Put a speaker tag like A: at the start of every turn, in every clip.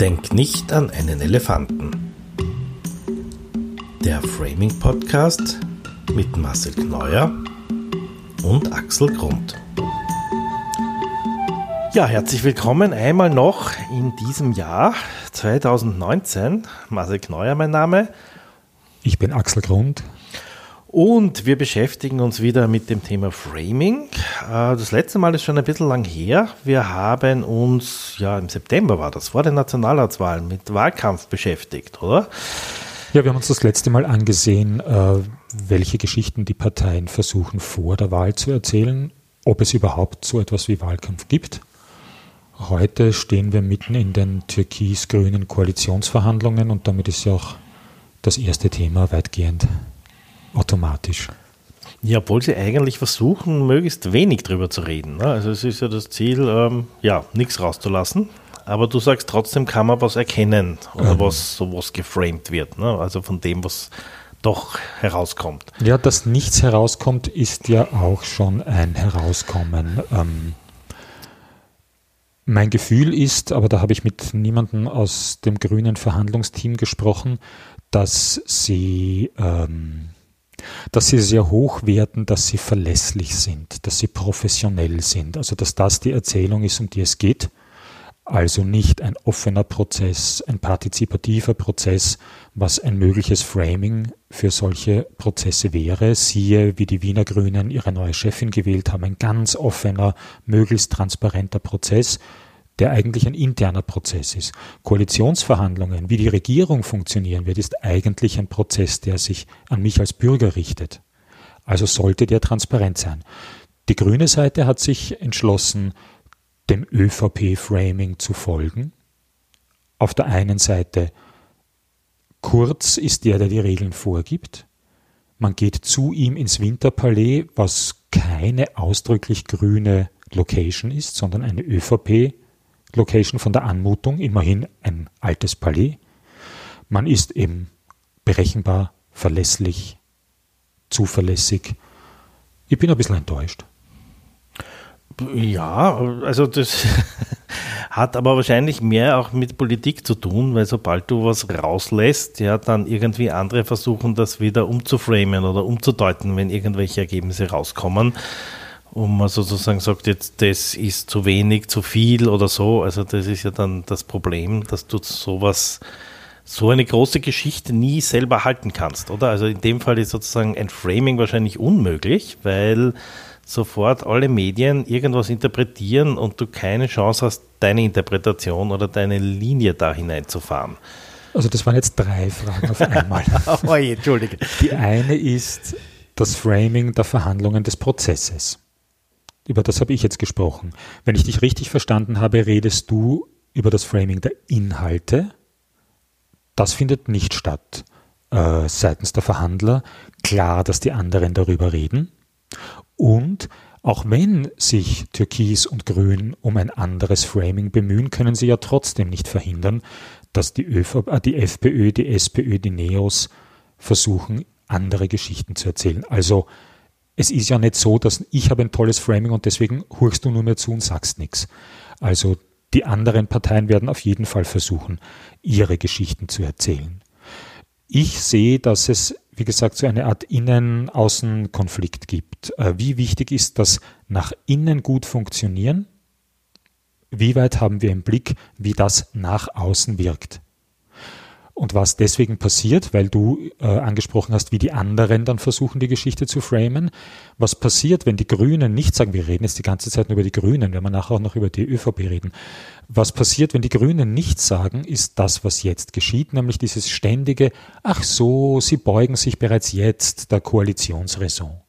A: Denk nicht an einen Elefanten. Der Framing Podcast mit Marcel Kneuer und Axel Grund. Ja, herzlich willkommen einmal noch in diesem Jahr 2019. Marcel Kneuer mein Name.
B: Ich bin Axel Grund.
A: Und wir beschäftigen uns wieder mit dem Thema Framing. Äh, das letzte Mal ist schon ein bisschen lang her. Wir haben uns, ja, im September war das, vor den Nationalratswahlen mit Wahlkampf beschäftigt, oder?
B: Ja, wir haben uns das letzte Mal angesehen, äh, welche Geschichten die Parteien versuchen vor der Wahl zu erzählen, ob es überhaupt so etwas wie Wahlkampf gibt. Heute stehen wir mitten in den türkis-grünen Koalitionsverhandlungen und damit ist ja auch das erste Thema weitgehend automatisch.
A: Ja, obwohl sie eigentlich versuchen, möglichst wenig drüber zu reden. Ne? Also es ist ja das Ziel, ähm, ja, nichts rauszulassen. Aber du sagst, trotzdem kann man was erkennen oder ähm. was sowas geframed wird. Ne? Also von dem, was doch herauskommt.
B: Ja, dass nichts herauskommt, ist ja auch schon ein Herauskommen. Ähm, mein Gefühl ist, aber da habe ich mit niemandem aus dem grünen Verhandlungsteam gesprochen, dass sie ähm, dass sie sehr hoch werden, dass sie verlässlich sind, dass sie professionell sind. Also dass das die Erzählung ist, um die es geht. Also nicht ein offener Prozess, ein partizipativer Prozess, was ein mögliches Framing für solche Prozesse wäre. Siehe, wie die Wiener Grünen ihre neue Chefin gewählt haben, ein ganz offener, möglichst transparenter Prozess der eigentlich ein interner Prozess ist. Koalitionsverhandlungen, wie die Regierung funktionieren wird, ist eigentlich ein Prozess, der sich an mich als Bürger richtet. Also sollte der transparent sein. Die grüne Seite hat sich entschlossen, dem ÖVP-Framing zu folgen. Auf der einen Seite Kurz ist der, der die Regeln vorgibt. Man geht zu ihm ins Winterpalais, was keine ausdrücklich grüne Location ist, sondern eine ÖVP Location von der Anmutung, immerhin ein altes Palais. Man ist eben berechenbar, verlässlich, zuverlässig. Ich bin ein bisschen enttäuscht.
A: Ja, also das hat aber wahrscheinlich mehr auch mit Politik zu tun, weil sobald du was rauslässt, ja, dann irgendwie andere versuchen, das wieder umzuframen oder umzudeuten, wenn irgendwelche Ergebnisse rauskommen um man sozusagen sagt, jetzt das ist zu wenig, zu viel oder so. Also das ist ja dann das Problem, dass du sowas, so eine große Geschichte nie selber halten kannst, oder? Also in dem Fall ist sozusagen ein Framing wahrscheinlich unmöglich, weil sofort alle Medien irgendwas interpretieren und du keine Chance hast, deine Interpretation oder deine Linie da hineinzufahren.
B: Also das waren jetzt drei Fragen auf einmal.
A: oh je, Entschuldige.
B: Die eine ist das Framing der Verhandlungen des Prozesses über das habe ich jetzt gesprochen. Wenn ich dich richtig verstanden habe, redest du über das Framing der Inhalte. Das findet nicht statt äh, seitens der Verhandler. Klar, dass die anderen darüber reden. Und auch wenn sich Türkis und Grün um ein anderes Framing bemühen, können sie ja trotzdem nicht verhindern, dass die, ÖV, äh, die FPÖ, die SPÖ, die Neos versuchen, andere Geschichten zu erzählen. Also es ist ja nicht so, dass ich habe ein tolles Framing und deswegen hurchst du nur mehr zu und sagst nichts. Also die anderen Parteien werden auf jeden Fall versuchen, ihre Geschichten zu erzählen. Ich sehe, dass es, wie gesagt, so eine Art Innen-Außen-Konflikt gibt. Äh, wie wichtig ist das nach innen gut funktionieren? Wie weit haben wir im Blick, wie das nach außen wirkt? Und was deswegen passiert, weil du äh, angesprochen hast, wie die anderen dann versuchen, die Geschichte zu framen. Was passiert, wenn die Grünen nicht sagen, wir reden jetzt die ganze Zeit nur über die Grünen, wenn wir nachher auch noch über die ÖVP reden. Was passiert, wenn die Grünen nichts sagen, ist das, was jetzt geschieht, nämlich dieses ständige, ach so, sie beugen sich bereits jetzt der Koalitionsraison.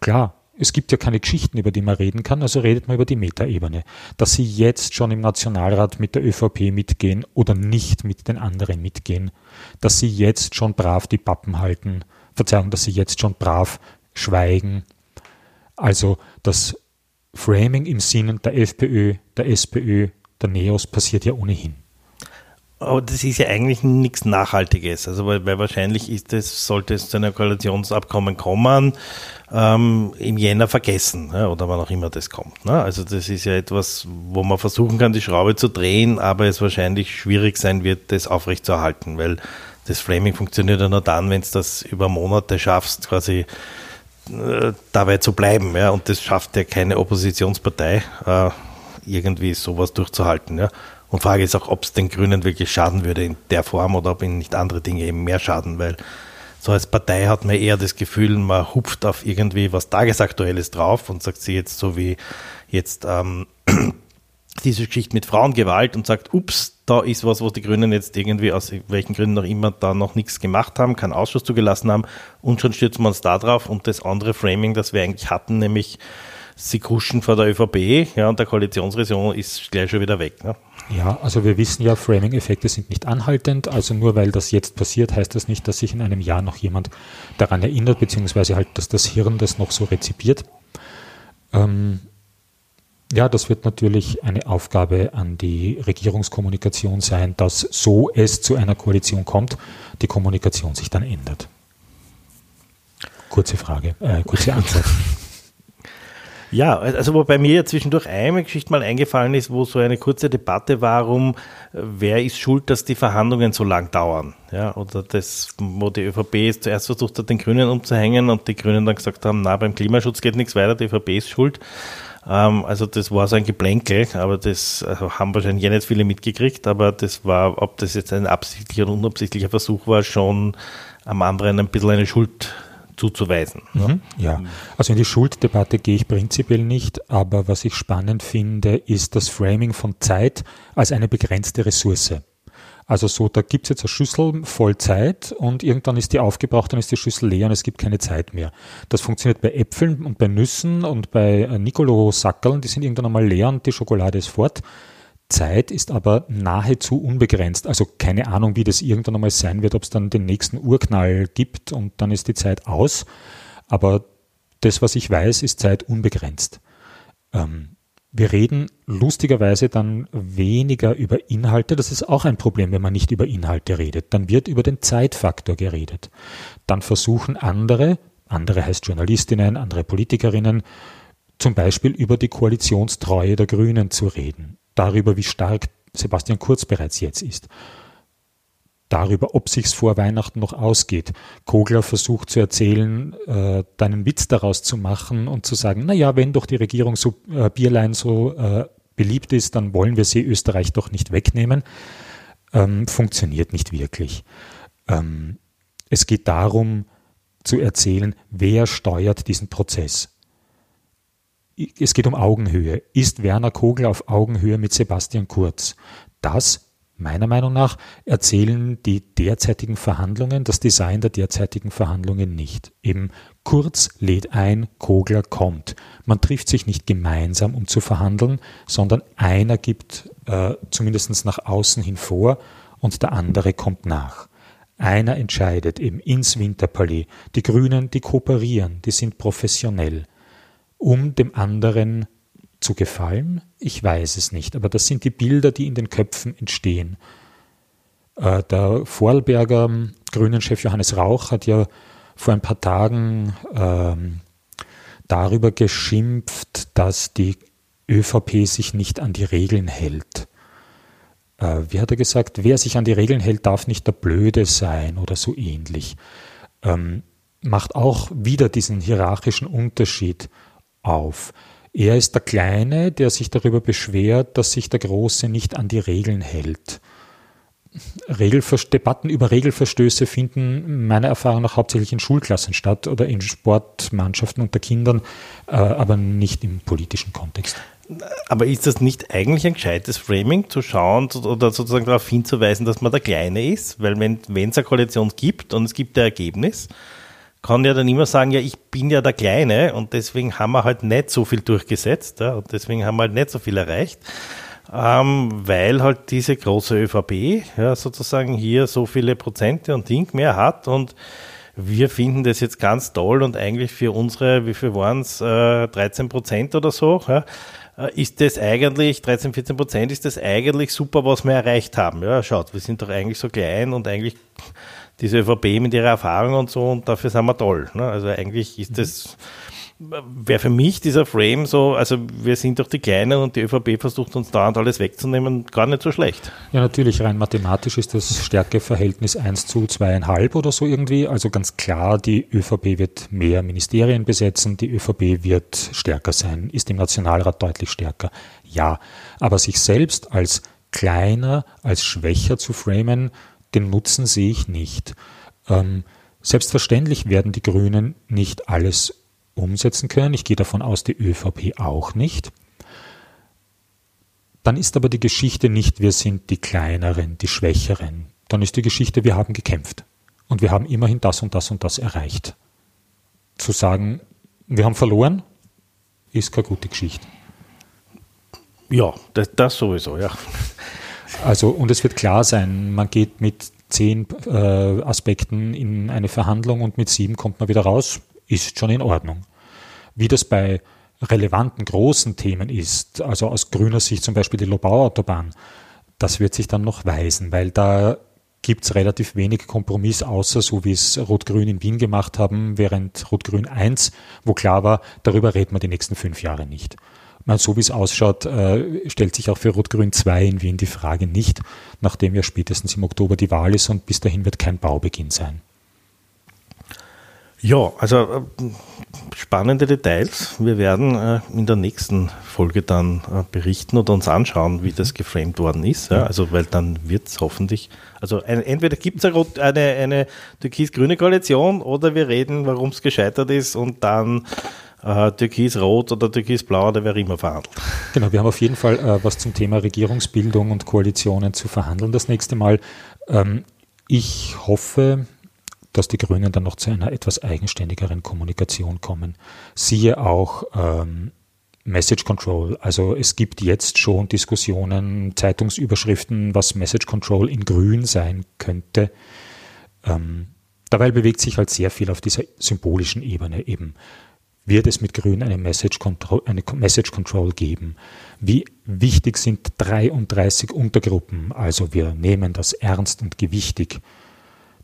B: Klar, es gibt ja keine Geschichten, über die man reden kann, also redet man über die Metaebene. Dass sie jetzt schon im Nationalrat mit der ÖVP mitgehen oder nicht mit den anderen mitgehen, dass sie jetzt schon brav die Pappen halten, Verzeihung, dass sie jetzt schon brav schweigen. Also das Framing im Sinne der FPÖ, der SPÖ, der NEOS passiert ja ohnehin.
A: Aber das ist ja eigentlich nichts Nachhaltiges. Also weil, weil wahrscheinlich ist es, sollte es zu einem Koalitionsabkommen kommen, ähm, im Jänner vergessen, ja, oder wann auch immer das kommt. Ne? Also das ist ja etwas, wo man versuchen kann, die Schraube zu drehen, aber es wahrscheinlich schwierig sein wird, das aufrechtzuerhalten, weil das Framing funktioniert ja nur dann, wenn es das über Monate schaffst, quasi äh, dabei zu bleiben. Ja? Und das schafft ja keine Oppositionspartei, äh, irgendwie sowas durchzuhalten. Ja? Und Frage ist auch, ob es den Grünen wirklich schaden würde in der Form oder ob ihnen nicht andere Dinge eben mehr schaden, weil so als Partei hat man eher das Gefühl, man hupft auf irgendwie was Tagesaktuelles drauf und sagt sie jetzt so wie jetzt ähm, diese Geschichte mit Frauengewalt und sagt, ups, da ist was, wo die Grünen jetzt irgendwie aus welchen Gründen auch immer da noch nichts gemacht haben, keinen Ausschuss zugelassen haben und schon stürzen wir uns da drauf und das andere Framing, das wir eigentlich hatten, nämlich sie kuschen vor der ÖVP ja, und der Koalitionsregion ist gleich schon wieder weg. Ne?
B: Ja, also wir wissen ja, Framing-Effekte sind nicht anhaltend. Also nur weil das jetzt passiert, heißt das nicht, dass sich in einem Jahr noch jemand daran erinnert, beziehungsweise halt, dass das Hirn das noch so rezipiert. Ähm, ja, das wird natürlich eine Aufgabe an die Regierungskommunikation sein, dass so es zu einer Koalition kommt, die Kommunikation sich dann ändert. Kurze Frage, äh, kurze Antwort.
A: Ja, also wo bei mir zwischendurch eine Geschichte mal eingefallen ist, wo so eine kurze Debatte war um, wer ist schuld, dass die Verhandlungen so lang dauern. Ja, oder das, wo die ÖVP jetzt zuerst versucht hat, den Grünen umzuhängen und die Grünen dann gesagt haben, na, beim Klimaschutz geht nichts weiter, die ÖVP ist schuld. Ähm, also das war so ein Geplänkel, aber das also haben wahrscheinlich ja nicht viele mitgekriegt, aber das war, ob das jetzt ein absichtlicher oder unabsichtlicher Versuch war, schon am anderen ein bisschen eine Schuld zuzuweisen.
B: Mhm, ja, also in die Schulddebatte gehe ich prinzipiell nicht, aber was ich spannend finde, ist das Framing von Zeit als eine begrenzte Ressource. Also so, da gibt es jetzt eine Schüssel voll Zeit und irgendwann ist die aufgebraucht, dann ist die Schüssel leer und es gibt keine Zeit mehr. Das funktioniert bei Äpfeln und bei Nüssen und bei äh, Nicolo-Sackerln, die sind irgendwann einmal leer und die Schokolade ist fort. Zeit ist aber nahezu unbegrenzt. Also keine Ahnung, wie das irgendwann einmal sein wird, ob es dann den nächsten Urknall gibt und dann ist die Zeit aus. Aber das, was ich weiß, ist Zeit unbegrenzt. Ähm, wir reden lustigerweise dann weniger über Inhalte. Das ist auch ein Problem, wenn man nicht über Inhalte redet. Dann wird über den Zeitfaktor geredet. Dann versuchen andere, andere heißt Journalistinnen, andere Politikerinnen, zum Beispiel über die Koalitionstreue der Grünen zu reden. Darüber, wie stark Sebastian Kurz bereits jetzt ist darüber, ob sich's vor Weihnachten noch ausgeht. Kogler versucht zu erzählen, äh, deinen Witz daraus zu machen und zu sagen, na ja, wenn doch die Regierung so äh, Bierlein so äh, beliebt ist, dann wollen wir sie Österreich doch nicht wegnehmen. Ähm, funktioniert nicht wirklich. Ähm, es geht darum zu erzählen, wer steuert diesen Prozess. Es geht um Augenhöhe. Ist Werner Kogler auf Augenhöhe mit Sebastian Kurz? Das Meiner Meinung nach erzählen die derzeitigen Verhandlungen, das Design der derzeitigen Verhandlungen nicht. Eben Kurz lädt ein, Kogler kommt. Man trifft sich nicht gemeinsam, um zu verhandeln, sondern einer gibt äh, zumindest nach außen hin vor und der andere kommt nach. Einer entscheidet eben ins Winterpalais. Die Grünen, die kooperieren, die sind professionell, um dem anderen zu gefallen? Ich weiß es nicht, aber das sind die Bilder, die in den Köpfen entstehen. Äh, der Vorarlberger ähm, Grünen-Chef Johannes Rauch hat ja vor ein paar Tagen ähm, darüber geschimpft, dass die ÖVP sich nicht an die Regeln hält. Äh, wie hat er gesagt? Wer sich an die Regeln hält, darf nicht der Blöde sein oder so ähnlich. Ähm, macht auch wieder diesen hierarchischen Unterschied auf. Er ist der Kleine, der sich darüber beschwert, dass sich der Große nicht an die Regeln hält. Debatten über Regelverstöße finden meiner Erfahrung nach hauptsächlich in Schulklassen statt oder in Sportmannschaften unter Kindern, äh, aber nicht im politischen Kontext.
A: Aber ist das nicht eigentlich ein gescheites Framing, zu schauen oder sozusagen darauf hinzuweisen, dass man der Kleine ist? Weil wenn es eine Koalition gibt und es gibt ein Ergebnis, kann ja dann immer sagen, ja, ich bin ja der Kleine und deswegen haben wir halt nicht so viel durchgesetzt ja, und deswegen haben wir halt nicht so viel erreicht, ähm, weil halt diese große ÖVP ja, sozusagen hier so viele Prozente und Ding mehr hat und wir finden das jetzt ganz toll und eigentlich für unsere, wie viel waren es, äh, 13 Prozent oder so, ja, äh, ist das eigentlich, 13, 14 Prozent, ist das eigentlich super, was wir erreicht haben. Ja, schaut, wir sind doch eigentlich so klein und eigentlich diese ÖVP mit ihrer Erfahrung und so und dafür sind wir toll. Ne? Also eigentlich ist das wäre für mich dieser Frame so, also wir sind doch die Kleinen und die ÖVP versucht uns dauernd alles wegzunehmen, gar nicht so schlecht.
B: Ja, natürlich, rein mathematisch ist das Stärkeverhältnis 1 zu 2,5 oder so irgendwie. Also ganz klar, die ÖVP wird mehr Ministerien besetzen, die ÖVP wird stärker sein, ist im Nationalrat deutlich stärker. Ja, aber sich selbst als kleiner, als schwächer zu framen, den Nutzen sehe ich nicht. Ähm, selbstverständlich werden die Grünen nicht alles umsetzen können. Ich gehe davon aus, die ÖVP auch nicht. Dann ist aber die Geschichte nicht, wir sind die Kleineren, die Schwächeren. Dann ist die Geschichte, wir haben gekämpft. Und wir haben immerhin das und das und das erreicht. Zu sagen, wir haben verloren, ist keine gute Geschichte.
A: Ja, das, das sowieso, ja.
B: Also, und es wird klar sein, man geht mit zehn äh, Aspekten in eine Verhandlung und mit sieben kommt man wieder raus, ist schon in Ordnung. Wie das bei relevanten großen Themen ist, also aus grüner Sicht zum Beispiel die Lobau-Autobahn, das wird sich dann noch weisen, weil da gibt es relativ wenig Kompromiss, außer so wie es Rot-Grün in Wien gemacht haben, während Rot-Grün 1, wo klar war, darüber reden wir die nächsten fünf Jahre nicht. Man, so wie es ausschaut, äh, stellt sich auch für Rot-Grün 2 in Wien die Frage nicht, nachdem ja spätestens im Oktober die Wahl ist und bis dahin wird kein Baubeginn sein.
A: Ja, also äh, spannende Details. Wir werden äh, in der nächsten Folge dann äh, berichten oder uns anschauen, wie das geframed worden ist. Ja? Also, weil dann wird es hoffentlich, also ein, entweder gibt es eine, eine türkis-grüne Koalition oder wir reden, warum es gescheitert ist und dann äh, türkis-rot oder türkis-blau oder wer immer verhandelt.
B: Genau, wir haben auf jeden Fall äh, was zum Thema Regierungsbildung und Koalitionen zu verhandeln das nächste Mal. Ähm, ich hoffe, dass die Grünen dann noch zu einer etwas eigenständigeren Kommunikation kommen. Siehe auch ähm, Message Control. Also es gibt jetzt schon Diskussionen, Zeitungsüberschriften, was Message Control in Grün sein könnte. Ähm, dabei bewegt sich halt sehr viel auf dieser symbolischen Ebene eben. Wird es mit Grün eine Message Control, eine Message Control geben? Wie wichtig sind 33 Untergruppen? Also wir nehmen das ernst und gewichtig.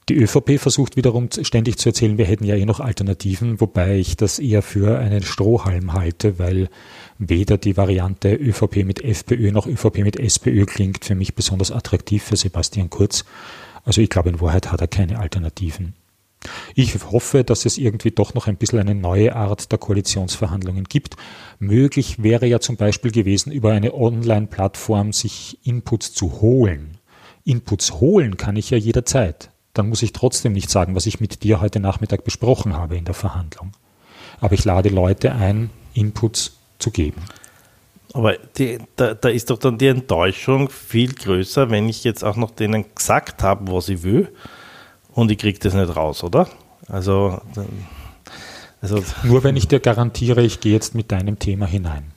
B: Die ÖVP versucht wiederum ständig zu erzählen, wir hätten ja eh noch Alternativen, wobei ich das eher für einen Strohhalm halte, weil weder die Variante ÖVP mit FPÖ noch ÖVP mit SPÖ klingt für mich besonders attraktiv für Sebastian Kurz. Also ich glaube, in Wahrheit hat er keine Alternativen. Ich hoffe, dass es irgendwie doch noch ein bisschen eine neue Art der Koalitionsverhandlungen gibt. Möglich wäre ja zum Beispiel gewesen, über eine Online-Plattform sich Inputs zu holen. Inputs holen kann ich ja jederzeit dann muss ich trotzdem nicht sagen, was ich mit dir heute Nachmittag besprochen habe in der Verhandlung. Aber ich lade Leute ein, Inputs zu geben.
A: Aber die, da, da, ist doch dann die Enttäuschung viel größer, wenn ich jetzt auch noch denen gesagt habe, was ich will und ich kriege das nicht raus, oder? Also,
B: also Nur wenn ich dir garantiere, ich gehe jetzt mit deinem Thema hinein.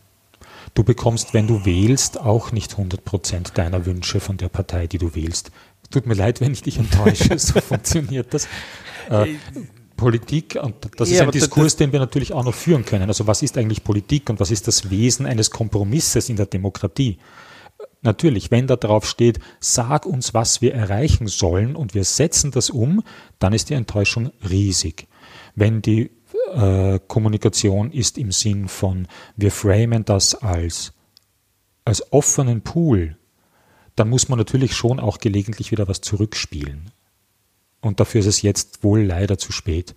B: Du bekommst, wenn du wählst, auch nicht 100% deiner Wünsche von der Partei, die du wählst. Tut mir leid, wenn ich dich enttäusche, so funktioniert das. Äh, Politik, und das ja, ist ein Diskurs, den wir natürlich auch noch führen können. Also was ist eigentlich Politik und was ist das Wesen eines Kompromisses in der Demokratie? Natürlich, wenn da drauf steht, sag uns, was wir erreichen sollen und wir setzen das um, dann ist die Enttäuschung riesig. Wenn die äh, Kommunikation ist im Sinn von, wir framen das als, als offenen Pool, dann muss man natürlich schon auch gelegentlich wieder was zurückspielen. Und dafür ist es jetzt wohl leider zu spät.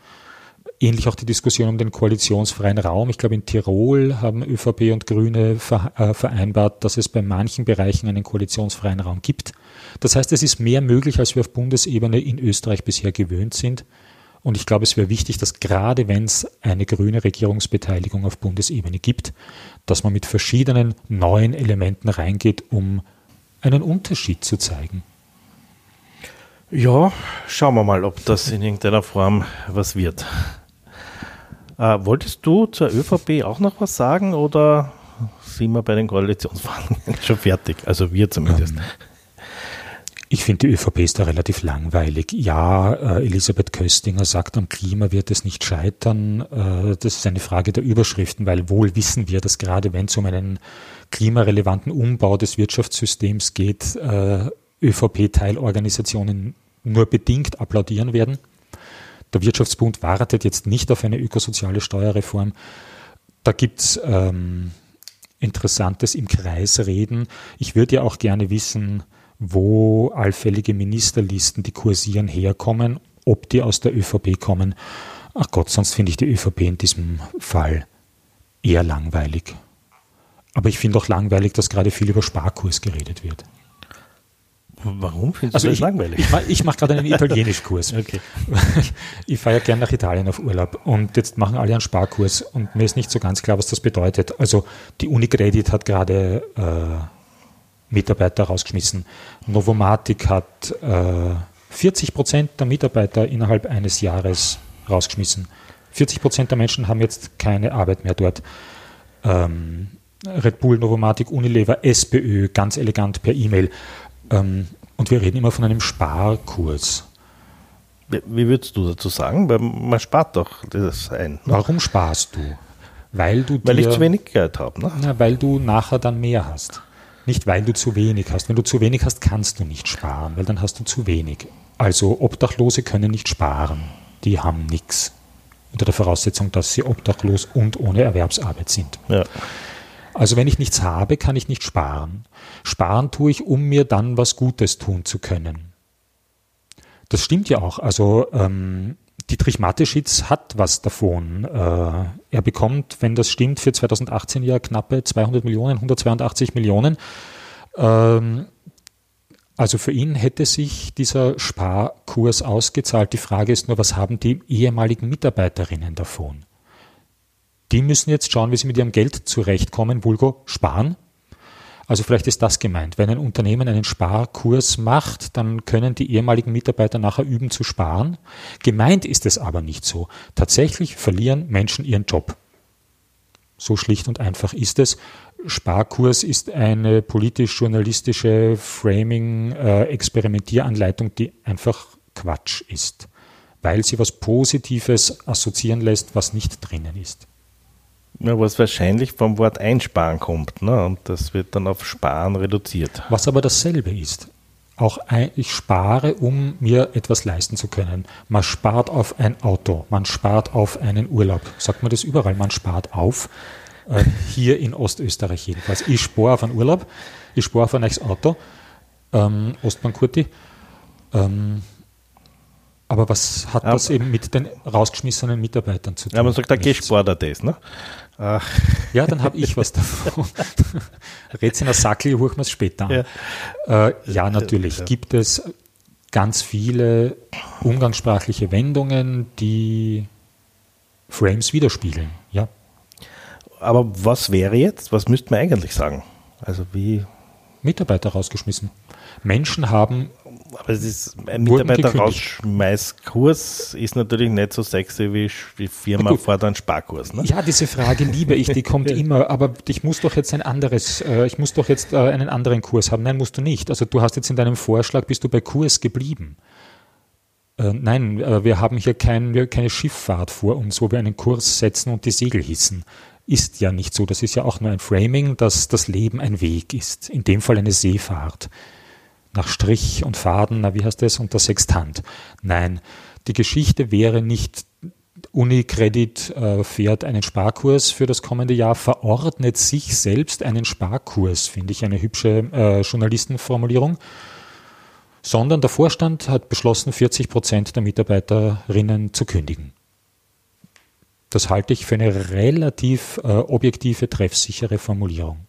B: Ähnlich auch die Diskussion um den koalitionsfreien Raum. Ich glaube, in Tirol haben ÖVP und Grüne äh, vereinbart, dass es bei manchen Bereichen einen koalitionsfreien Raum gibt. Das heißt, es ist mehr möglich, als wir auf Bundesebene in Österreich bisher gewöhnt sind. Und ich glaube, es wäre wichtig, dass gerade wenn es eine grüne Regierungsbeteiligung auf Bundesebene gibt, dass man mit verschiedenen neuen Elementen reingeht, um einen Unterschied zu zeigen.
A: Ja, schauen wir mal, ob das in irgendeiner Form was wird. Äh, wolltest du zur ÖVP auch noch was sagen oder sind wir bei den Koalitionsverhandlungen schon fertig? Also wir zumindest. Ähm,
B: Ich finde, die ÖVP ist da relativ langweilig. Ja, äh, Elisabeth Köstinger sagt, am Klima wird es nicht scheitern. Äh, das ist eine Frage der Überschriften, weil wohl wissen wir, dass gerade wenn es um einen klimarelevanten Umbau des Wirtschaftssystems geht, äh, ÖVP-Teilorganisationen nur bedingt applaudieren werden. Der Wirtschaftsbund wartet jetzt nicht auf eine ökosoziale Steuerreform. Da gibt's ähm, Interessantes im Kreisreden. Ich würde ja auch gerne wissen, wo allfällige Ministerlisten, die kursieren, herkommen, ob die aus der ÖVP kommen. Ach Gott, sonst finde ich die ÖVP in diesem Fall eher langweilig. Aber ich finde auch langweilig, dass gerade viel über Sparkurs geredet wird.
A: Warum findest
B: also
A: du
B: das ich, langweilig? Ich, ich mache gerade einen Italienischkurs. okay. Ich fahre ja gern nach Italien auf Urlaub und jetzt machen alle einen Sparkurs und mir ist nicht so ganz klar, was das bedeutet. Also die Unicredit hat gerade äh, Mitarbeiter rausgeschmissen. Novomatic hat äh, 40 Prozent der Mitarbeiter innerhalb eines Jahres rausgeschmissen. 40 Prozent der Menschen haben jetzt keine Arbeit mehr dort. Ähm, Red Bull, Novomatic, Unilever, SPÖ, ganz elegant per E-Mail. Ähm, und wir reden immer von einem Sparkurs.
A: Wie würdest du dazu sagen? Weil man spart doch das ein. Ne?
B: Warum sparst du? Weil du
A: Weil dir, ich zu wenig Geld habe.
B: Ne? weil du nachher dann mehr hast. Nicht, weil du zu wenig hast. Wenn du zu wenig hast, kannst du nicht sparen, weil dann hast du zu wenig. Also Obdachlose können nicht sparen. Die haben nichts. Unter der Voraussetzung, dass sie obdachlos und ohne Erwerbsarbeit sind. Ja. Also wenn ich nichts habe, kann ich nicht sparen. Sparen tue ich, um mir dann was Gutes tun zu können. Das stimmt ja auch. Also ähm, Dietrich Mateschitz hat was davon. Äh, er bekommt, wenn das stimmt, für 2018 ja knappe 200 Millionen, 182 Millionen. Ähm, also für ihn hätte sich dieser Sparkurs ausgezahlt. Die Frage ist nur, was haben die ehemaligen Mitarbeiterinnen davon? Die müssen jetzt schauen, wie sie mit ihrem Geld zurechtkommen, vulgo sparen also vielleicht ist das gemeint. Wenn ein Unternehmen einen Sparkurs macht, dann können die ehemaligen Mitarbeiter nachher üben zu sparen. Gemeint ist es aber nicht so. Tatsächlich verlieren Menschen ihren Job. So schlicht und einfach ist es. Sparkurs ist eine politisch-journalistische Framing-Experimentieranleitung, die einfach Quatsch ist, weil sie was Positives assoziieren lässt, was nicht drinnen ist.
A: Ja, was wahrscheinlich vom Wort einsparen kommt. Ne? Und das wird dann auf Sparen reduziert.
B: Was aber dasselbe ist. Auch ein, ich spare, um mir etwas leisten zu können. Man spart auf ein Auto, man spart auf einen Urlaub. Sagt man das überall, man spart auf. Äh, hier in Ostösterreich jedenfalls. Ich spare auf einen Urlaub, ich spare auf ein neues Auto. Ähm, Ostbank Kurti. Ähm, aber was hat das eben mit den rausgeschmissenen Mitarbeitern zu tun?
A: Ja, man sagt, da gespart das, ne?
B: Ach. Ja, dann habe ich was davon. Der Sackel, hoch wir es später an. Ja, äh, ja natürlich ja. gibt es ganz viele umgangssprachliche Wendungen, die Frames widerspiegeln. Ja.
A: Aber was wäre jetzt? Was müsste man eigentlich sagen? Also wie
B: Mitarbeiter rausgeschmissen. Menschen haben.
A: Aber es ist ein Mitarbeiter-Rausschmeißkurs ist natürlich nicht so sexy wie die Firma fordert einen Sparkurs. Ne?
B: Ja, diese Frage liebe ich, die kommt immer. Aber ich muss doch jetzt ein anderes, äh, ich muss doch jetzt äh, einen anderen Kurs haben. Nein, musst du nicht. Also du hast jetzt in deinem Vorschlag, bist du bei Kurs geblieben. Äh, nein, wir haben hier kein, keine Schifffahrt vor uns, wo wir einen Kurs setzen und die Segel hissen ist ja nicht so. Das ist ja auch nur ein Framing, dass das Leben ein Weg ist. In dem Fall eine Seefahrt. Nach Strich und Faden, na wie heißt das, und der Sextant. Nein, die Geschichte wäre nicht Unicredit äh, fährt einen Sparkurs für das kommende Jahr, verordnet sich selbst einen Sparkurs, finde ich eine hübsche äh, Journalistenformulierung, sondern der Vorstand hat beschlossen, 40 Prozent der Mitarbeiterinnen zu kündigen. Das halte ich für eine relativ äh, objektive, treffsichere Formulierung.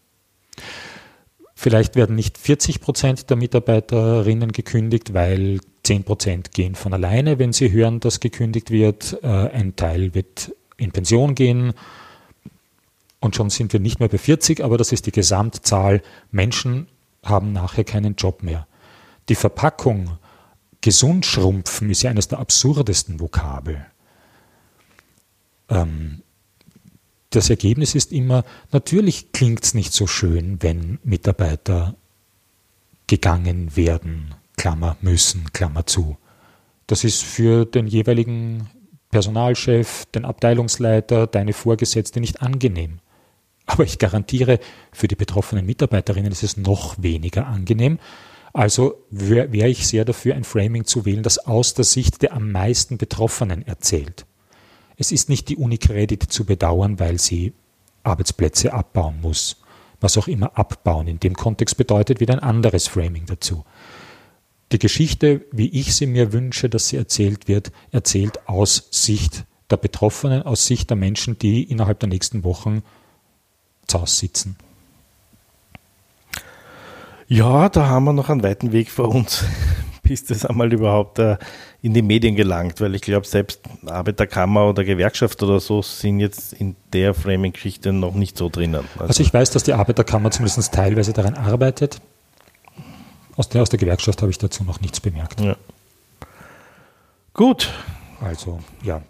B: Vielleicht werden nicht 40 Prozent der Mitarbeiterinnen gekündigt, weil 10 Prozent gehen von alleine, wenn sie hören, dass gekündigt wird. Äh, ein Teil wird in Pension gehen. Und schon sind wir nicht mehr bei 40, aber das ist die Gesamtzahl. Menschen haben nachher keinen Job mehr. Die Verpackung gesund schrumpfen ist ja eines der absurdesten Vokabel. Ähm, das Ergebnis ist immer, natürlich klingt es nicht so schön, wenn Mitarbeiter gegangen werden. Klammer müssen, Klammer zu. Das ist für den jeweiligen Personalchef, den Abteilungsleiter, deine Vorgesetzte nicht angenehm. Aber ich garantiere, für die betroffenen Mitarbeiterinnen ist es noch weniger angenehm. Also wäre wär ich sehr dafür, ein Framing zu wählen, das aus der Sicht der am meisten Betroffenen erzählt. Es ist nicht die Unicredit zu bedauern, weil sie Arbeitsplätze abbauen muss. Was auch immer abbauen in dem Kontext bedeutet wieder ein anderes Framing dazu. Die Geschichte, wie ich sie mir wünsche, dass sie erzählt wird, erzählt aus Sicht der Betroffenen, aus Sicht der Menschen, die innerhalb der nächsten Wochen zu Hause sitzen.
A: Ja, da haben wir noch einen weiten Weg vor uns, bis das einmal überhaupt äh, in die Medien gelangt, weil ich glaube, selbst Arbeiterkammer oder Gewerkschaft oder so sind jetzt in der Framing-Geschichte noch nicht so drinnen.
B: Also, also, ich weiß, dass die Arbeiterkammer zumindest teilweise daran arbeitet. Aus der, aus der Gewerkschaft habe ich dazu noch nichts bemerkt. Ja.
A: Gut.
B: Also, ja.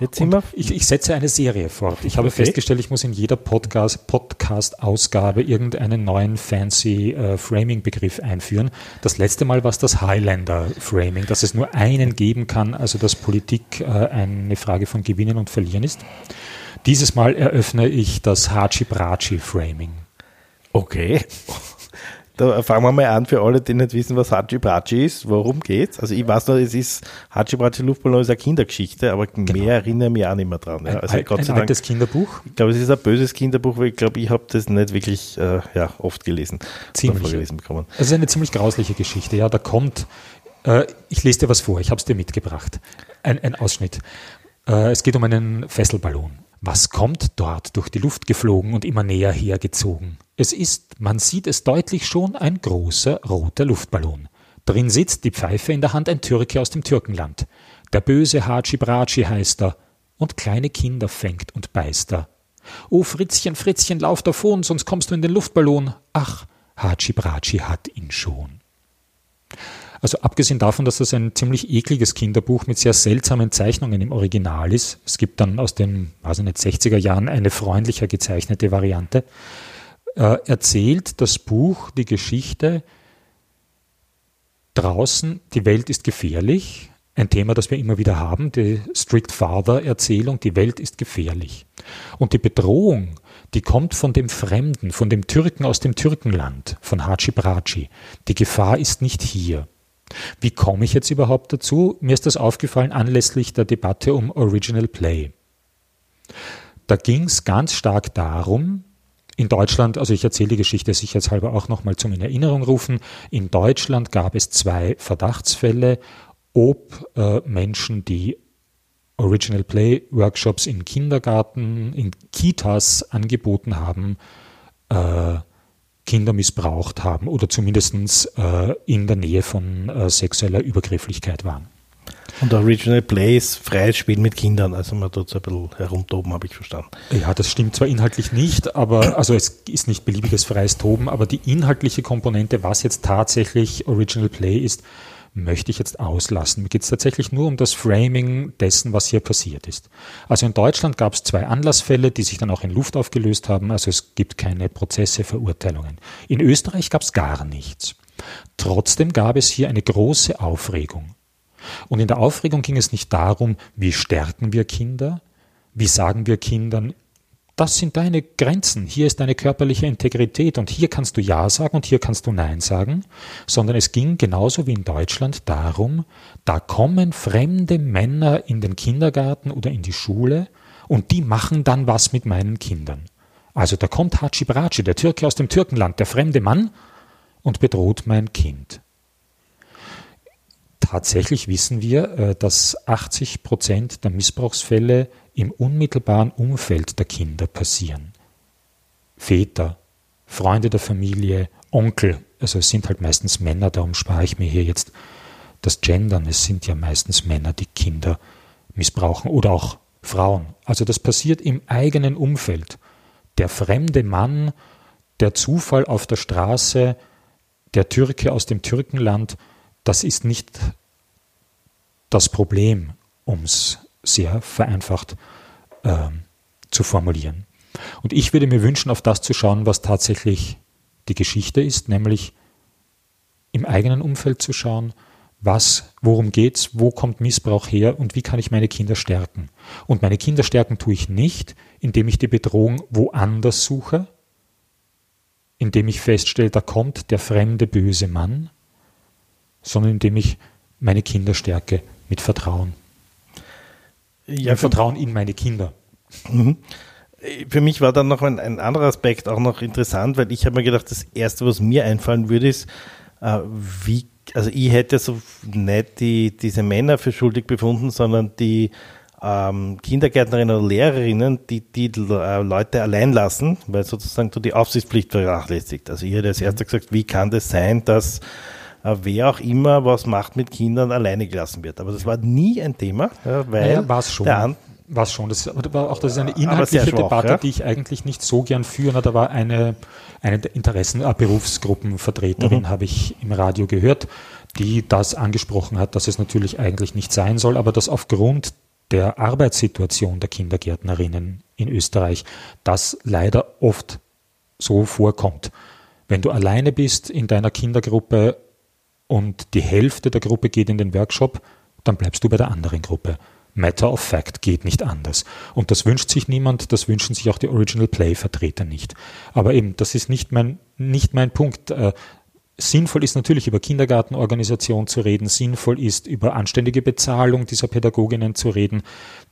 A: Jetzt sind wir
B: ich, ich, setze eine Serie fort. Ich habe okay. festgestellt, ich muss in jeder Podcast-Ausgabe Podcast irgendeinen neuen fancy äh, Framing-Begriff einführen. Das letzte Mal war es das Highlander-Framing, dass es nur einen geben kann, also dass Politik äh, eine Frage von Gewinnen und Verlieren ist. Dieses Mal eröffne ich das Hachi-Brachi-Framing.
A: Okay. Da fangen wir mal an für alle, die nicht wissen, was Hachi Brachi ist. Worum geht's? Also ich weiß noch, es ist Hachi Brachi Luftballon ist eine Kindergeschichte, aber genau. mehr erinnere ich mich auch nicht mehr dran.
B: Ja.
A: Also
B: ein, Gott sei ein altes Kinderbuch?
A: Ich glaube, es ist ein böses Kinderbuch, weil ich glaube, ich habe das nicht wirklich äh, ja, oft gelesen.
B: Ziemlich. Vorgelesen bekommen. Es ist eine ziemlich grausliche Geschichte. Ja, da kommt, äh, ich lese dir was vor, ich habe es dir mitgebracht. Ein, ein Ausschnitt. Äh, es geht um einen Fesselballon. Was kommt dort durch die Luft geflogen und immer näher hergezogen? Es ist, man sieht es deutlich schon, ein großer roter Luftballon. Drin sitzt die Pfeife in der Hand ein Türke aus dem Türkenland. Der böse Haji Braci heißt er. Und kleine Kinder fängt und beißt er. O Fritzchen, Fritzchen, lauf davon, sonst kommst du in den Luftballon. Ach, Haji Braci hat ihn schon. Also abgesehen davon, dass das ein ziemlich ekliges Kinderbuch mit sehr seltsamen Zeichnungen im Original ist. Es gibt dann aus den, weiß ich nicht, 60er Jahren eine freundlicher gezeichnete Variante. Äh, erzählt das Buch die Geschichte draußen, die Welt ist gefährlich. Ein Thema, das wir immer wieder haben, die Strict Father Erzählung, die Welt ist gefährlich. Und die Bedrohung, die kommt von dem Fremden, von dem Türken aus dem Türkenland, von Haji Braci. Die Gefahr ist nicht hier. Wie komme ich jetzt überhaupt dazu? Mir ist das aufgefallen anlässlich der Debatte um Original Play. Da ging es ganz stark darum, in Deutschland, also ich erzähle die Geschichte sicherheitshalber auch nochmal zum in Erinnerung rufen, in Deutschland gab es zwei Verdachtsfälle, ob äh, Menschen, die Original Play Workshops in Kindergarten, in Kitas angeboten haben, äh, Kinder missbraucht haben oder zumindest äh, in der Nähe von äh, sexueller Übergrifflichkeit waren.
A: Und Original Play ist freies Spiel mit Kindern, also man tut so ein bisschen herumtoben, habe ich verstanden.
B: Ja, das stimmt zwar inhaltlich nicht, aber also es ist nicht beliebiges freies Toben, aber die inhaltliche Komponente, was jetzt tatsächlich Original Play ist, möchte ich jetzt auslassen. Mir geht es tatsächlich nur um das Framing dessen, was hier passiert ist. Also in Deutschland gab es zwei Anlassfälle, die sich dann auch in Luft aufgelöst haben. Also es gibt keine Prozesse, Verurteilungen. In Österreich gab es gar nichts. Trotzdem gab es hier eine große Aufregung. Und in der Aufregung ging es nicht darum, wie stärken wir Kinder, wie sagen wir Kindern, das sind deine Grenzen, hier ist deine körperliche Integrität und hier kannst du Ja sagen und hier kannst du Nein sagen, sondern es ging genauso wie in Deutschland darum, da kommen fremde Männer in den Kindergarten oder in die Schule und die machen dann was mit meinen Kindern. Also da kommt Haci Braci, der Türke aus dem Türkenland, der fremde Mann, und bedroht mein Kind. Tatsächlich wissen wir, äh, dass 80 Prozent der Missbrauchsfälle im unmittelbaren Umfeld der Kinder passieren. Väter, Freunde der Familie, Onkel, also es sind halt meistens Männer, darum spare ich mir hier jetzt das Gendern. Es sind ja meistens Männer, die Kinder missbrauchen oder auch Frauen. Also das passiert im eigenen Umfeld. Der fremde Mann, der Zufall auf der Straße, der Türke aus dem Türkenland, das ist nicht das Problem, um es sehr vereinfacht äh, zu formulieren. Und ich würde mir wünschen, auf das zu schauen, was tatsächlich die Geschichte ist, nämlich im eigenen Umfeld zu schauen, was, worum geht's, wo kommt Missbrauch her und wie kann ich meine Kinder stärken. Und meine Kinder stärken tue ich nicht, indem ich die Bedrohung woanders suche, indem ich feststelle, da kommt der fremde böse Mann, sondern indem ich meine Kinder stärke mit Vertrauen. Ja, mit Vertrauen in meine Kinder.
A: Mhm. Für mich war dann noch ein, ein, anderer Aspekt auch noch interessant, weil ich habe mir gedacht, das Erste, was mir einfallen würde, ist, äh, wie also ich hätte so nicht die, diese Männer für schuldig befunden, sondern die ähm, Kindergärtnerinnen oder Lehrerinnen, die die äh, Leute allein lassen, weil sozusagen du die Aufsichtspflicht vernachlässigt. Also ich hätte als erster gesagt, wie kann das sein, dass wer auch immer was macht mit Kindern alleine gelassen wird. Aber das war nie ein Thema,
B: ja, weil ja, war es schon. Der, war es schon. Das war auch das ist eine inhaltliche schwach, Debatte, ja? die ich eigentlich nicht so gern führe. Da war eine, eine Interessenberufsgruppenvertreterin, mhm. habe ich im Radio gehört, die das angesprochen hat, dass es natürlich eigentlich nicht sein soll, aber dass aufgrund der Arbeitssituation der Kindergärtnerinnen in Österreich das leider oft so vorkommt. Wenn du alleine bist in deiner Kindergruppe und die Hälfte der Gruppe geht in den Workshop, dann bleibst du bei der anderen Gruppe. Matter of Fact geht nicht anders. Und das wünscht sich niemand, das wünschen sich auch die Original Play-Vertreter nicht. Aber eben, das ist nicht mein, nicht mein Punkt. Äh, sinnvoll ist natürlich über Kindergartenorganisation zu reden, sinnvoll ist über anständige Bezahlung dieser Pädagoginnen zu reden.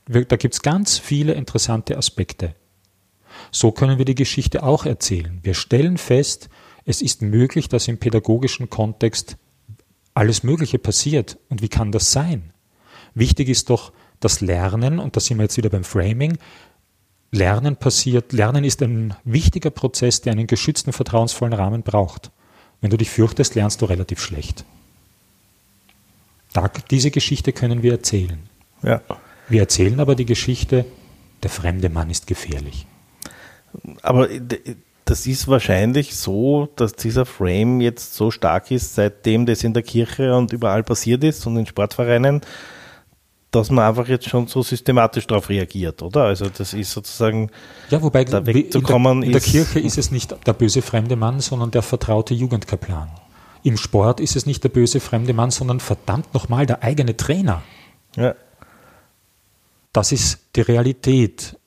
B: Da gibt es ganz viele interessante Aspekte. So können wir die Geschichte auch erzählen. Wir stellen fest, es ist möglich, dass im pädagogischen Kontext alles Mögliche passiert. Und wie kann das sein? Wichtig ist doch, das Lernen, und da sind wir jetzt wieder beim Framing, Lernen passiert, Lernen ist ein wichtiger Prozess, der einen geschützten, vertrauensvollen Rahmen braucht. Wenn du dich fürchtest, lernst du relativ schlecht. Da, diese Geschichte können wir erzählen. Ja. Wir erzählen aber die Geschichte, der fremde Mann ist gefährlich.
A: Aber das ist wahrscheinlich so, dass dieser Frame jetzt so stark ist, seitdem das in der Kirche und überall passiert ist und in Sportvereinen, dass man einfach jetzt schon so systematisch darauf reagiert, oder? Also das ist sozusagen
B: ja, wobei da wegzukommen in der, in der Kirche ist es nicht der böse fremde Mann, sondern der vertraute Jugendkaplan. Im Sport ist es nicht der böse fremde Mann, sondern verdammt nochmal der eigene Trainer. Ja. Das ist die Realität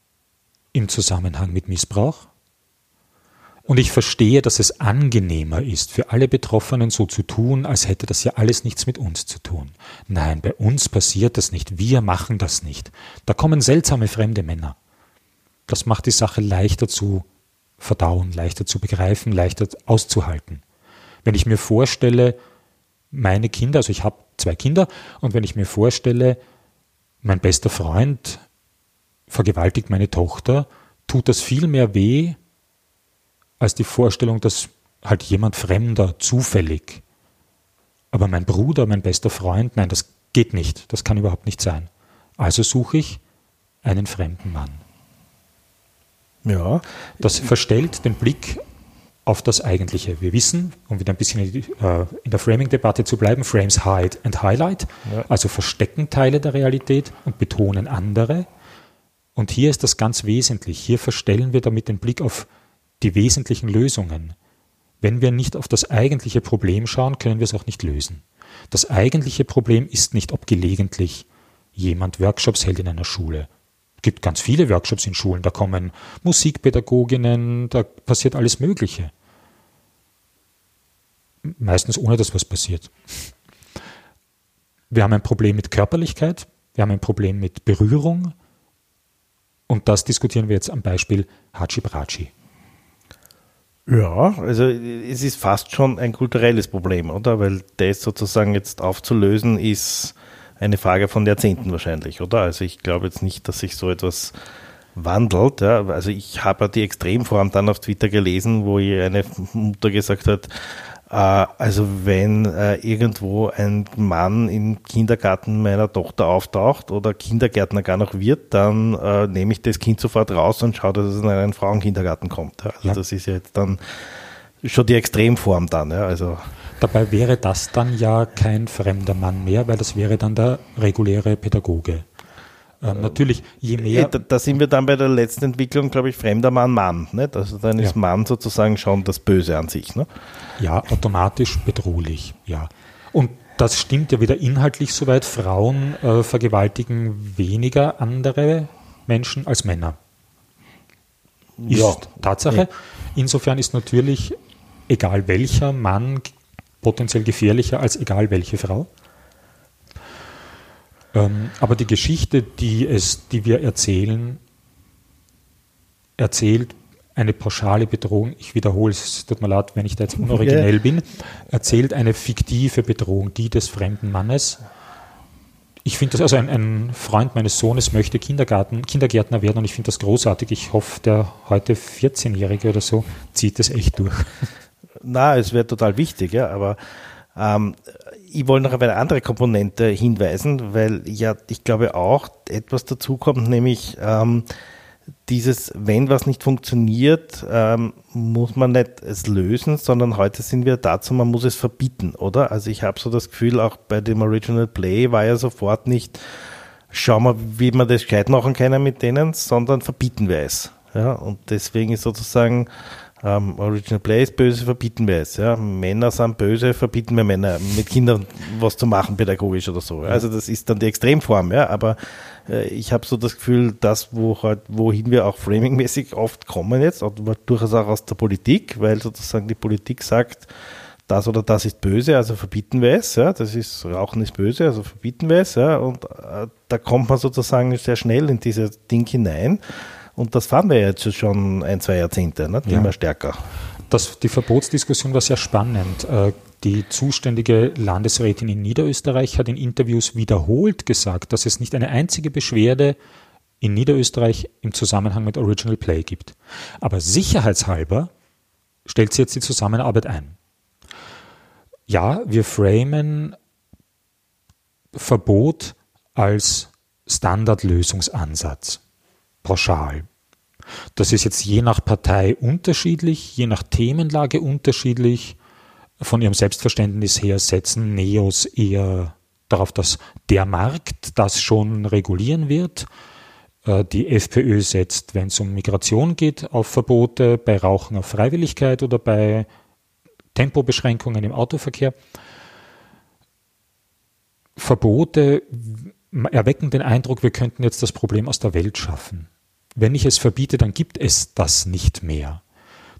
B: im Zusammenhang mit Missbrauch. Und ich verstehe, dass es angenehmer ist, für alle Betroffenen so zu tun, als hätte das ja alles nichts mit uns zu tun. Nein, bei uns passiert das nicht. Wir machen das nicht. Da kommen seltsame fremde Männer. Das macht die Sache leichter zu verdauen, leichter zu begreifen, leichter auszuhalten. Wenn ich mir vorstelle, meine Kinder, also ich habe zwei Kinder, und wenn ich mir vorstelle, mein bester Freund vergewaltigt meine Tochter, tut das viel mehr weh, als die Vorstellung, dass halt jemand Fremder zufällig, aber mein Bruder, mein bester Freund, nein, das geht nicht, das kann überhaupt nicht sein. Also suche ich einen fremden Mann. Ja. Das verstellt den Blick auf das Eigentliche. Wir wissen, um wieder ein bisschen äh, in der Framing-Debatte zu bleiben, Frames hide and highlight, ja. also verstecken Teile der Realität und betonen andere. Und hier ist das ganz wesentlich. Hier verstellen wir damit den Blick auf die wesentlichen Lösungen. Wenn wir nicht auf das eigentliche Problem schauen, können wir es auch nicht lösen. Das eigentliche Problem ist nicht, ob gelegentlich jemand Workshops hält in einer Schule. Es gibt ganz viele Workshops in Schulen, da kommen Musikpädagoginnen, da passiert alles Mögliche. Meistens ohne dass was passiert. Wir haben ein Problem mit Körperlichkeit, wir haben ein Problem mit Berührung und das diskutieren wir jetzt am Beispiel Hachi Brachi.
A: Ja, also es ist fast schon ein kulturelles Problem, oder? Weil das sozusagen jetzt aufzulösen ist eine Frage von Jahrzehnten wahrscheinlich, oder? Also ich glaube jetzt nicht, dass sich so etwas wandelt. Ja. Also ich habe die Extremform dann auf Twitter gelesen, wo eine Mutter gesagt hat, also wenn äh, irgendwo ein Mann im Kindergarten meiner Tochter auftaucht oder Kindergärtner gar noch wird, dann äh, nehme ich das Kind sofort raus und schaue, dass es in einen Frauenkindergarten kommt. Also ja. das ist ja jetzt dann schon die Extremform dann. Ja. Also
B: Dabei wäre das dann ja kein fremder Mann mehr, weil das wäre dann der reguläre Pädagoge. Ähm, natürlich, je mehr.
A: Da, da, sind wir dann bei der letzten Entwicklung, glaube ich, fremder Mann, Mann. Nicht? Also dann ist ja. Mann sozusagen schon das Böse an sich. Ne?
B: Ja, automatisch bedrohlich, ja. Und das stimmt ja wieder inhaltlich soweit. Frauen äh, vergewaltigen weniger andere Menschen als Männer. Ist ja. Tatsache. Ja. Insofern ist natürlich egal welcher Mann potenziell gefährlicher als egal welche Frau. Ähm, aber die Geschichte, die, es, die wir erzählen, erzählt eine pauschale Bedrohung, ich wiederhole es, tut mir leid, wenn ich da jetzt unoriginell bin, erzählt eine fiktive Bedrohung, die des fremden Mannes. Ich finde das, also ein, ein, Freund meines Sohnes möchte Kindergarten, Kindergärtner werden und ich finde das großartig. Ich hoffe, der heute 14-Jährige oder so zieht das echt durch.
A: Na, es wäre total wichtig, ja, aber ähm, ich wollte noch auf eine andere Komponente hinweisen, weil ja, ich glaube auch etwas dazu kommt, nämlich ähm, dieses, wenn was nicht funktioniert, ähm, muss man nicht es lösen, sondern heute sind wir dazu, man muss es verbieten, oder? Also ich habe so das Gefühl, auch bei dem Original Play war ja sofort nicht, schauen wir, wie wir das gescheit machen können mit denen, sondern verbieten wir es. Ja, und deswegen ist sozusagen ähm, Original Play ist böse, verbieten wir es. Ja. Männer sind böse, verbieten wir Männer mit Kindern was zu machen, pädagogisch oder so. Also das ist dann die Extremform, ja. Aber äh, ich habe so das Gefühl, dass wo halt, wohin wir auch framingmäßig oft kommen jetzt, aber durchaus auch aus der Politik, weil sozusagen die Politik sagt, das oder das ist böse, also verbieten wir es, ja, das ist, Rauchen ist böse, also verbieten wir es, ja, und äh, da kommt man sozusagen sehr schnell in dieses Ding hinein. Und das fahren wir jetzt schon ein, zwei Jahrzehnte, ne? immer ja. stärker.
B: Das, die Verbotsdiskussion war sehr spannend. Äh, die zuständige Landesrätin in Niederösterreich hat in Interviews wiederholt gesagt, dass es nicht eine einzige Beschwerde in Niederösterreich im Zusammenhang mit Original Play gibt. Aber sicherheitshalber stellt sie jetzt die Zusammenarbeit ein. Ja, wir framen Verbot als Standardlösungsansatz pauschal. Das ist jetzt je nach Partei unterschiedlich, je nach Themenlage unterschiedlich. Von ihrem Selbstverständnis her setzen Neos eher darauf, dass der Markt das schon regulieren wird. Äh, die FPÖ setzt, wenn es um Migration geht, auf Verbote, bei Rauchen auf Freiwilligkeit oder bei Tempobeschränkungen im Autoverkehr. Verbote erwecken den Eindruck, wir könnten jetzt das Problem aus der Welt schaffen. Wenn ich es verbiete, dann gibt es das nicht mehr.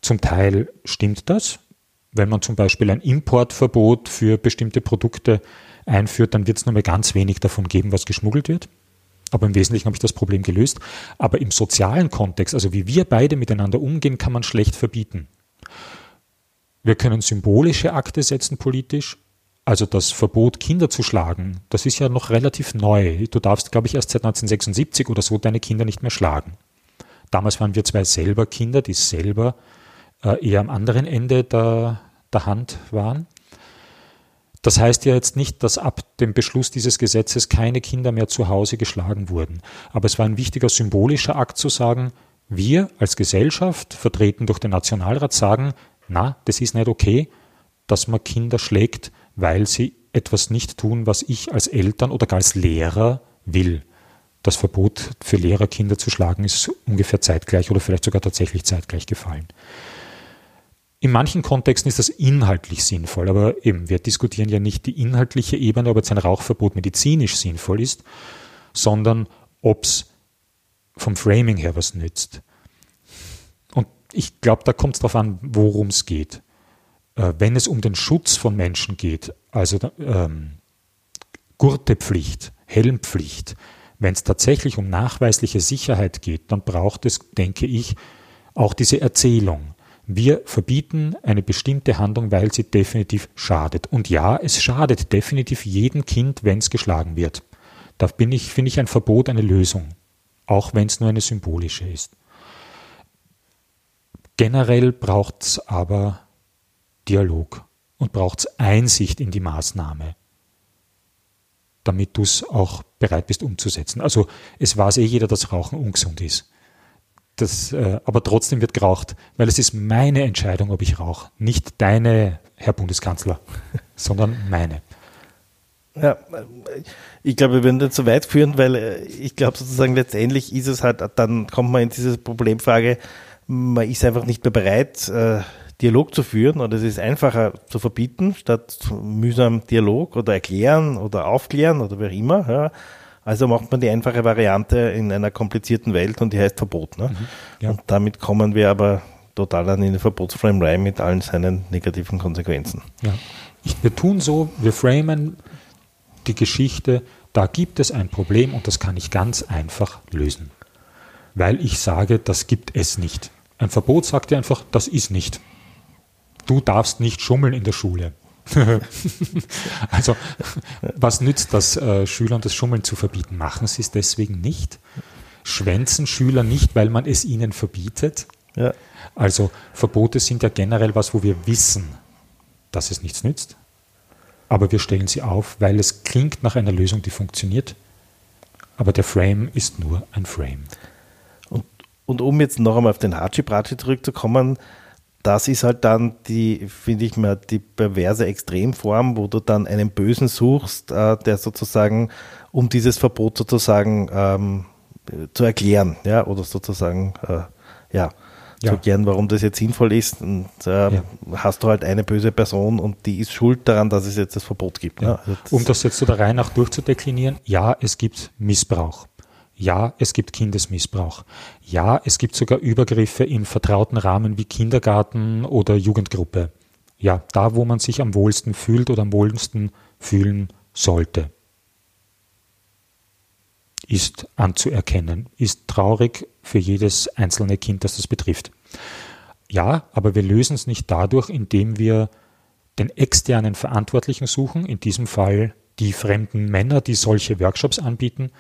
B: Zum Teil stimmt das. Wenn man zum Beispiel ein Importverbot für bestimmte Produkte einführt, dann wird es nur mehr ganz wenig davon geben, was geschmuggelt wird. Aber im Wesentlichen habe ich das Problem gelöst. Aber im sozialen Kontext, also wie wir beide miteinander umgehen, kann man schlecht verbieten. Wir können symbolische Akte setzen politisch, also das Verbot, Kinder zu schlagen, das ist ja noch relativ neu. Du darfst, glaube ich, erst seit 1976 oder so deine Kinder nicht mehr schlagen. Damals waren wir zwei selber Kinder, die selber äh, eher am anderen Ende der, der Hand waren. Das heißt ja jetzt nicht, dass ab dem Beschluss dieses Gesetzes keine Kinder mehr zu Hause geschlagen wurden. Aber es war ein wichtiger symbolischer Akt zu sagen, wir als Gesellschaft, vertreten durch den Nationalrat, sagen, na, das ist nicht okay, dass man Kinder schlägt, weil sie etwas nicht tun, was ich als Eltern oder gar als Lehrer will. Das Verbot für Lehrer, Kinder zu schlagen, ist ungefähr zeitgleich oder vielleicht sogar tatsächlich zeitgleich gefallen. In manchen Kontexten ist das inhaltlich sinnvoll, aber eben, wir diskutieren ja nicht die inhaltliche Ebene, ob jetzt ein Rauchverbot medizinisch sinnvoll ist, sondern ob es vom Framing her was nützt. Und ich glaube, da kommt es darauf an, worum es geht. Äh, wenn es um den Schutz von Menschen geht, also ähm, Gurtepflicht, Helmpflicht, wenn es tatsächlich um nachweisliche Sicherheit geht, dann braucht es, denke ich, auch diese Erzählung. Wir verbieten eine bestimmte Handlung, weil sie definitiv schadet. Und ja, es schadet definitiv jedem Kind, wenn es geschlagen wird. Da bin ich, finde ich ein Verbot eine Lösung, auch wenn es nur eine symbolische ist. Generell braucht es aber Dialog und braucht es Einsicht in die Maßnahme, damit du es auch bereit bist umzusetzen. Also es weiß eh jeder, dass Rauchen ungesund ist. Das, äh, aber trotzdem wird geraucht, weil es ist meine Entscheidung, ob ich rauche. Nicht deine, Herr Bundeskanzler, sondern meine.
A: Ja, ich glaube, wir würden das zu weit führen, weil äh, ich glaube sozusagen letztendlich ist es halt, dann kommt man in diese Problemfrage, man ist einfach nicht mehr bereit, äh, Dialog zu führen oder es ist einfacher zu verbieten, statt mühsam Dialog oder erklären oder aufklären oder wie auch immer. Ja. Also macht man die einfache Variante in einer komplizierten Welt und die heißt Verbot. Ne? Mhm, ja. Und damit kommen wir aber total an in den Verbotsframerei mit allen seinen negativen Konsequenzen.
B: Ja. Wir tun so, wir framen die Geschichte, da gibt es ein Problem und das kann ich ganz einfach lösen. Weil ich sage, das gibt es nicht. Ein Verbot sagt dir einfach, das ist nicht. Du darfst nicht schummeln in der Schule. also, was nützt das, äh, Schülern das Schummeln zu verbieten? Machen sie es deswegen nicht? Schwänzen Schüler nicht, weil man es ihnen verbietet? Ja. Also, Verbote sind ja generell was, wo wir wissen, dass es nichts nützt. Aber wir stellen sie auf, weil es klingt nach einer Lösung, die funktioniert. Aber der Frame ist nur ein Frame.
A: Und, und um jetzt noch einmal auf den Hachi-Brachi zurückzukommen, das ist halt dann die, finde ich mal, die perverse Extremform, wo du dann einen Bösen suchst, äh, der sozusagen, um dieses Verbot sozusagen ähm, zu erklären, ja, oder sozusagen, äh, ja, ja. zu erklären, warum das jetzt sinnvoll ist. Und äh, ja. hast du halt eine böse Person und die ist schuld daran, dass es jetzt das Verbot gibt. Ja.
B: Also das um das jetzt so der Reihe nach durchzudeklinieren, ja, es gibt Missbrauch. Ja, es gibt Kindesmissbrauch. Ja, es gibt sogar Übergriffe in vertrauten Rahmen wie Kindergarten oder Jugendgruppe. Ja, da, wo man sich am wohlsten fühlt oder am wohlsten fühlen sollte. Ist anzuerkennen, ist traurig für jedes einzelne Kind, das das betrifft. Ja, aber wir lösen es nicht dadurch, indem wir den externen Verantwortlichen suchen, in diesem Fall die fremden Männer, die solche Workshops anbieten,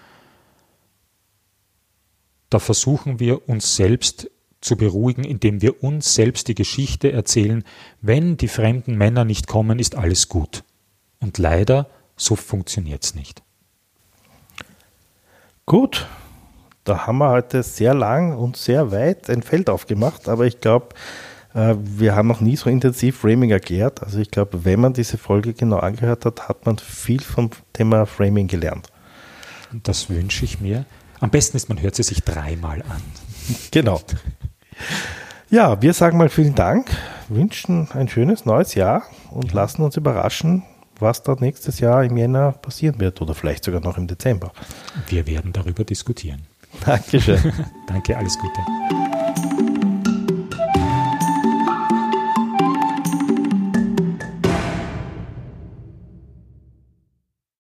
B: da versuchen wir uns selbst zu beruhigen, indem wir uns selbst die Geschichte erzählen, wenn die fremden Männer nicht kommen, ist alles gut. Und leider, so funktioniert es nicht.
A: Gut, da haben wir heute sehr lang und sehr weit ein Feld aufgemacht, aber ich glaube, äh, wir haben noch nie so intensiv Framing erklärt. Also ich glaube, wenn man diese Folge genau angehört hat, hat man viel vom Thema Framing gelernt.
B: Das wünsche ich mir. Am besten ist, man hört sie sich dreimal an.
A: Genau. Ja, wir sagen mal vielen Dank, wünschen ein schönes neues Jahr und lassen uns überraschen, was da nächstes Jahr im Jänner passieren wird oder vielleicht sogar noch im Dezember.
B: Wir werden darüber diskutieren.
A: Dankeschön.
B: Danke, alles Gute.